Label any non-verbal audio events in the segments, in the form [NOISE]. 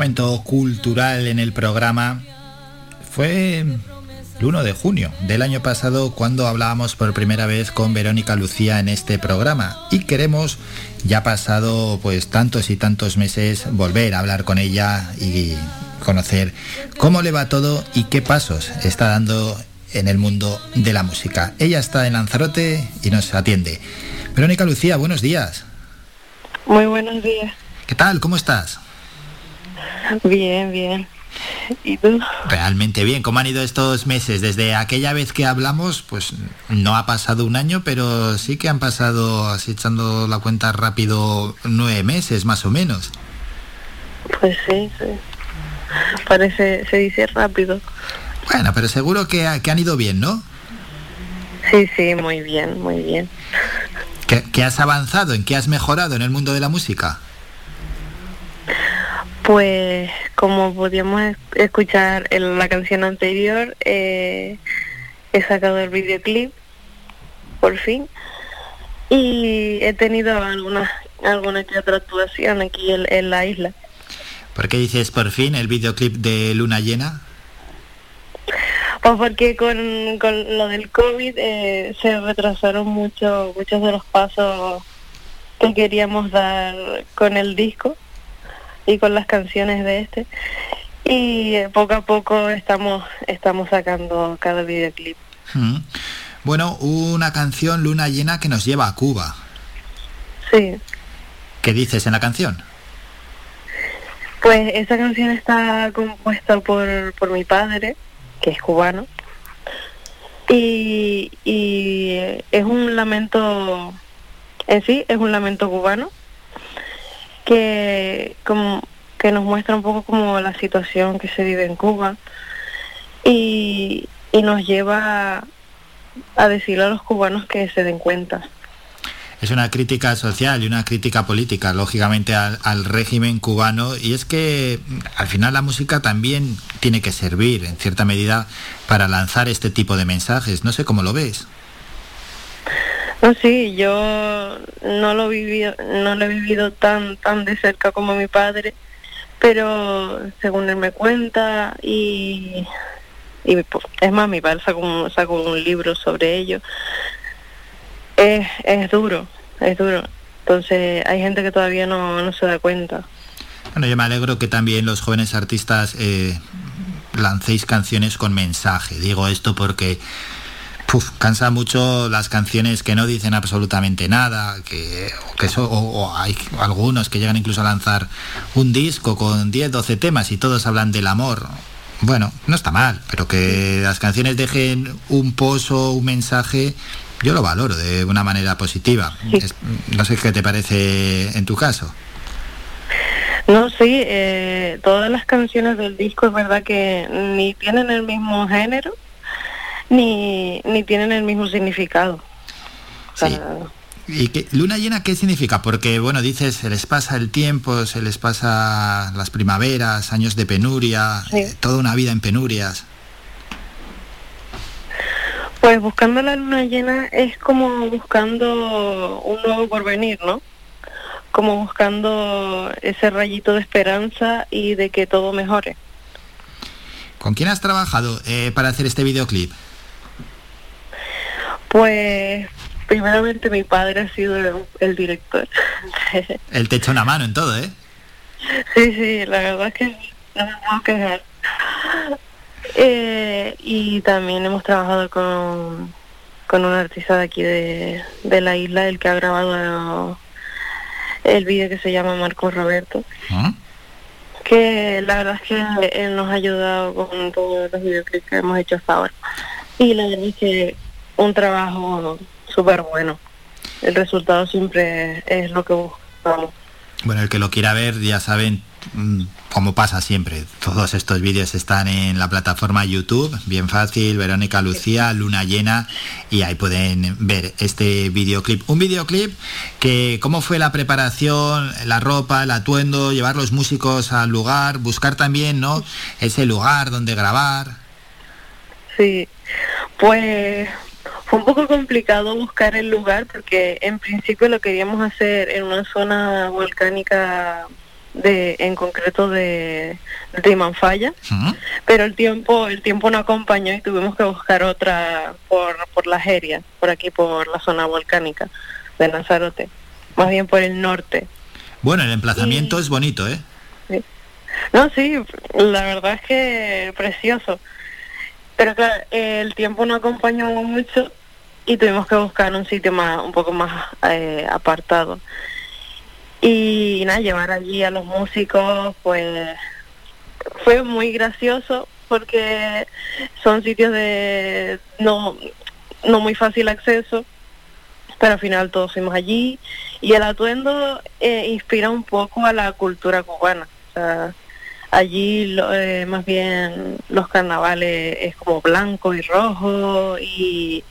Momento cultural en el programa fue el 1 de junio del año pasado cuando hablábamos por primera vez con Verónica Lucía en este programa y queremos ya pasado pues tantos y tantos meses volver a hablar con ella y conocer cómo le va todo y qué pasos está dando en el mundo de la música. Ella está en Lanzarote y nos atiende. Verónica Lucía, buenos días. Muy buenos días. ¿Qué tal? ¿Cómo estás? Bien, bien. ¿Y tú? Realmente bien. ¿Cómo han ido estos meses? Desde aquella vez que hablamos, pues no ha pasado un año, pero sí que han pasado, así echando la cuenta rápido, nueve meses más o menos. Pues sí, sí. Parece, se dice rápido. Bueno, pero seguro que, que han ido bien, ¿no? Sí, sí, muy bien, muy bien. ¿Qué, qué has avanzado? ¿En qué has mejorado en el mundo de la música? Pues como podíamos es- escuchar en la canción anterior, eh, he sacado el videoclip, por fin, y he tenido alguna, alguna que otra actuación aquí en, en la isla. ¿Por qué dices por fin el videoclip de Luna Llena? Pues porque con, con lo del COVID eh, se retrasaron mucho, muchos de los pasos que queríamos dar con el disco y con las canciones de este. Y eh, poco a poco estamos, estamos sacando cada videoclip. Mm. Bueno, una canción Luna Llena que nos lleva a Cuba. Sí, ¿Qué dices en la canción? pues esa canción está compuesta por, por mi padre, que es cubano. Y, y es un lamento, en sí, es un lamento cubano que, como, que nos muestra un poco como la situación que se vive en Cuba y, y nos lleva a decirle a los cubanos que se den cuenta. Es una crítica social y una crítica política, lógicamente, al, al régimen cubano. Y es que mm, al final la música también tiene que servir, en cierta medida, para lanzar este tipo de mensajes. No sé cómo lo ves. No, sí, yo no lo viví, no lo he vivido tan tan de cerca como mi padre, pero según él me cuenta y, y pues, es más, mi padre sacó un, sacó un libro sobre ello. Es, es duro, es duro. Entonces hay gente que todavía no, no se da cuenta. Bueno, yo me alegro que también los jóvenes artistas eh, lancéis canciones con mensaje. Digo esto porque puf, cansa mucho las canciones que no dicen absolutamente nada, que, que o- o hay algunos que llegan incluso a lanzar un disco con 10, 12 temas y todos hablan del amor. Bueno, no está mal, pero que las canciones dejen un pozo, un mensaje, yo lo valoro de una manera positiva. Es- no sé qué te parece en tu caso. No, sí, eh, todas las canciones del disco es verdad que ni tienen el mismo género, ni, ni tienen el mismo significado. O sea, Sí. ¿Y qué, luna llena qué significa? Porque, bueno, dices, se les pasa el tiempo, se les pasa las primaveras, años de penuria, Sí. eh, toda una vida en penurias. Pues buscando la luna llena es como buscando un nuevo porvenir, ¿no? Como buscando ese rayito de esperanza y de que todo mejore. ¿Con quién has trabajado eh, para hacer este videoclip? Pues primeramente mi padre ha sido el, el director. [LAUGHS] Él te echa una mano en todo, ¿eh? sí, sí, la verdad es que no me puedo quejar. Eh, y también hemos trabajado con, con un artista de aquí de, de la isla, el que ha grabado el vídeo que se llama Marcos Roberto. ¿Mm? que la verdad es que él nos ha ayudado con todos los videoclips que hemos hecho hasta ahora. Y la verdad es que un trabajo súper bueno. El resultado siempre es lo que buscamos. Bueno, el que lo quiera ver, ya saben, mm, como pasa siempre, todos estos vídeos están en la plataforma YouTube, bien fácil, Verónica Lucía, Luna Llena, y ahí pueden ver este videoclip. Un videoclip que, ¿cómo fue la preparación, la ropa, el atuendo, llevar los músicos al lugar, buscar también, ¿no? Ese lugar donde grabar. Sí, pues fue un poco complicado buscar el lugar porque en principio lo queríamos hacer en una zona volcánica de en concreto de, de Manfaya, pero el tiempo el tiempo no acompañó y tuvimos que buscar otra por, por la Jeria, por aquí por la zona volcánica de Lanzarote, más bien por el norte. Bueno, el emplazamiento es bonito, ¿eh? Sí. No, sí, la verdad es que precioso. Pero claro, el tiempo no acompañó mucho y tuvimos que buscar un sitio más un poco más eh, apartado. Y nada llevar allí a los músicos pues fue muy gracioso porque son sitios de no no muy fácil acceso pero al final todos fuimos allí. Y el atuendo eh, inspira un poco a la cultura cubana. O sea, allí eh, más bien los carnavales es como blanco y rojo y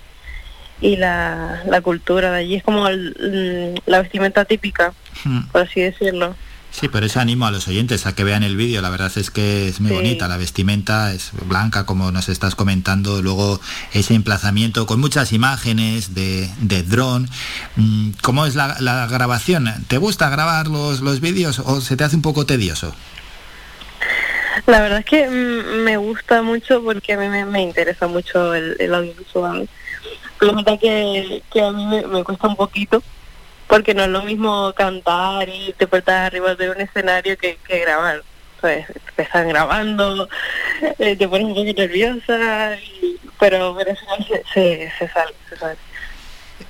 y la, la cultura de allí. Es como el, la vestimenta típica, hmm. por así decirlo. Sí, por eso animo a los oyentes a que vean el vídeo. La verdad es que es muy bonita. La vestimenta es blanca, como nos estás comentando. Luego ese emplazamiento con muchas imágenes de, de dron. Mm, ¿Cómo es la, la, grabación? ¿Te gusta grabar los, los vídeos o se te hace un poco tedioso? La verdad es que mm, me gusta mucho porque a mí me, me interesa mucho el, el audiovisual lo que, que a mí me, cuesta un poquito, porque no es lo mismo cantar y te puertas arriba de un escenario que, que grabar. Pues te están grabando, eh, te pones un poco nerviosa, pero, pero se, se, se sale, se sale.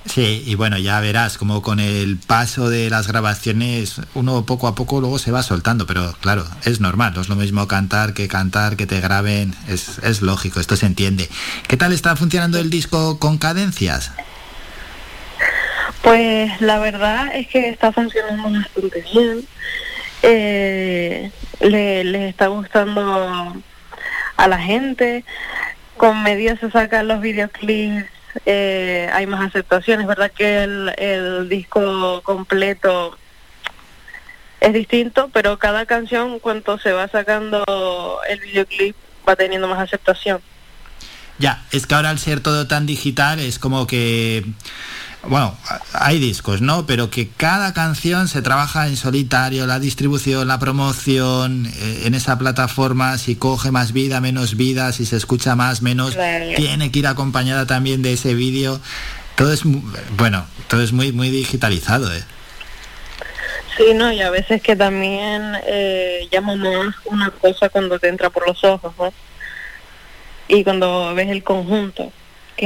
Sí, y bueno, ya verás como con el paso de las grabaciones uno poco a poco luego se va soltando, pero claro, es normal, no es lo mismo cantar que cantar, que te graben, es, es lógico, esto se entiende. ¿Qué tal está funcionando el disco con cadencias? Pues la verdad es que está funcionando bastante bien. Eh, le, les está gustando a la gente. Con medios se sacan los videoclips eh, hay más aceptación. Es verdad que el, disco completo es distinto, pero cada canción, cuando se va sacando el videoclip, va teniendo más aceptación. Ya, es que ahora al ser todo tan digital es como que bueno, hay discos, ¿no? Pero que cada canción se trabaja en solitario, la distribución, la promoción, eh, en esa plataforma, si coge más vida, menos vida, si se escucha más, menos, tiene que ir acompañada también de ese vídeo. Todo es, bueno, todo es muy, muy digitalizado, ¿eh? Sí, no, y a veces que también eh, llama más una cosa cuando te entra por los ojos, ¿no? Y cuando ves el conjunto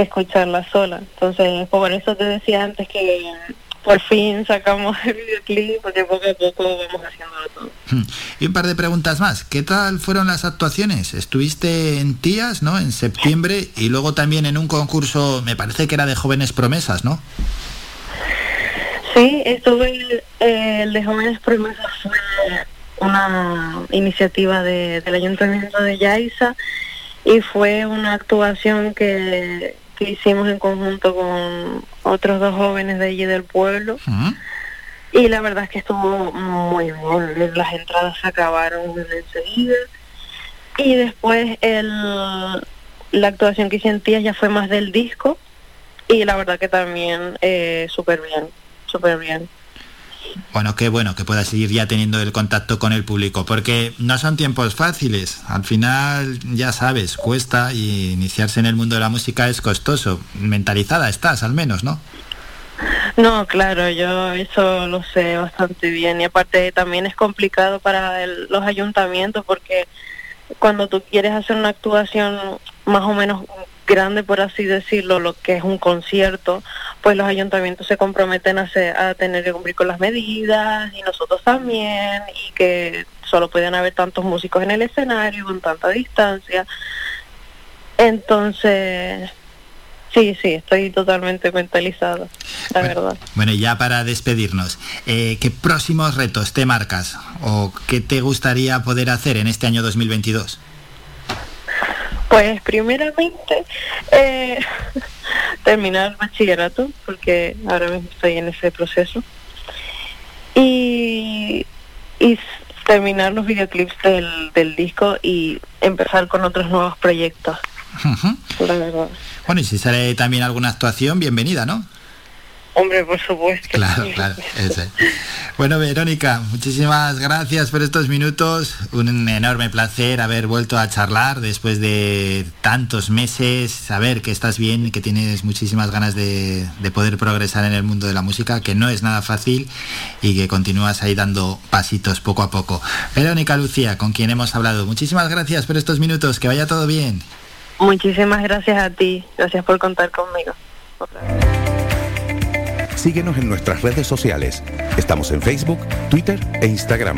escucharla sola. Entonces, por eso te decía antes que por fin sacamos el videoclip porque poco a poco vamos haciéndolo todo. Hmm. Y un par de preguntas más. ¿Qué tal fueron las actuaciones? Estuviste en Tías, ¿no? En septiembre y luego también en un concurso, me parece que era de jóvenes promesas, ¿no? Sí, estuve eh, el de jóvenes promesas fue una iniciativa de, del ayuntamiento de Yaiza y fue una actuación que que hicimos en conjunto con otros dos jóvenes de allí del pueblo. Y la verdad es que estuvo muy bien. Las entradas se acabaron enseguida. Y después el, la actuación que hice en Tías ya fue más del disco. Y la verdad que también eh, súper bien, súper bien. Bueno, qué bueno que puedas seguir ya teniendo el contacto con el público, porque no son tiempos fáciles. Al final, ya sabes, cuesta y iniciarse en el mundo de la música es costoso. Mentalizada estás, al menos, ¿no? No, claro, yo eso lo sé bastante bien y aparte también es complicado para los ayuntamientos porque cuando tú quieres hacer una actuación más o menos grande, por así decirlo, lo que es un concierto, pues los ayuntamientos se comprometen a, a tener que cumplir con las medidas y nosotros también, y que solo pueden haber tantos músicos en el escenario con tanta distancia. Entonces, Sí, sí, estoy totalmente mentalizada, la verdad. Bueno, y ya para despedirnos, eh, ¿qué próximos retos te marcas o qué te gustaría poder hacer en este año 2022? Pues primeramente eh, [LAUGHS] terminar el bachillerato, porque ahora mismo estoy en ese proceso. Y, y terminar los videoclips del, del disco y empezar con otros nuevos proyectos. La verdad. Bueno, y si sale también alguna actuación, bienvenida, ¿no? Hombre, por supuesto. Claro, claro. Ese. Bueno, Verónica, muchísimas gracias por estos minutos. Un enorme placer haber vuelto a charlar después de tantos meses, saber que estás bien, que tienes muchísimas ganas de, de poder progresar en el mundo de la música, que no es nada fácil y que continúas ahí dando pasitos poco a poco. Verónica Lucía, con quien hemos hablado, muchísimas gracias por estos minutos, que vaya todo bien. Muchísimas gracias a ti, gracias por contar conmigo. Síguenos en nuestras redes sociales. Estamos en Facebook, Twitter e Instagram.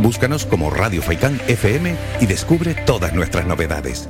Búscanos como Radio Faicán FM y descubre todas nuestras novedades.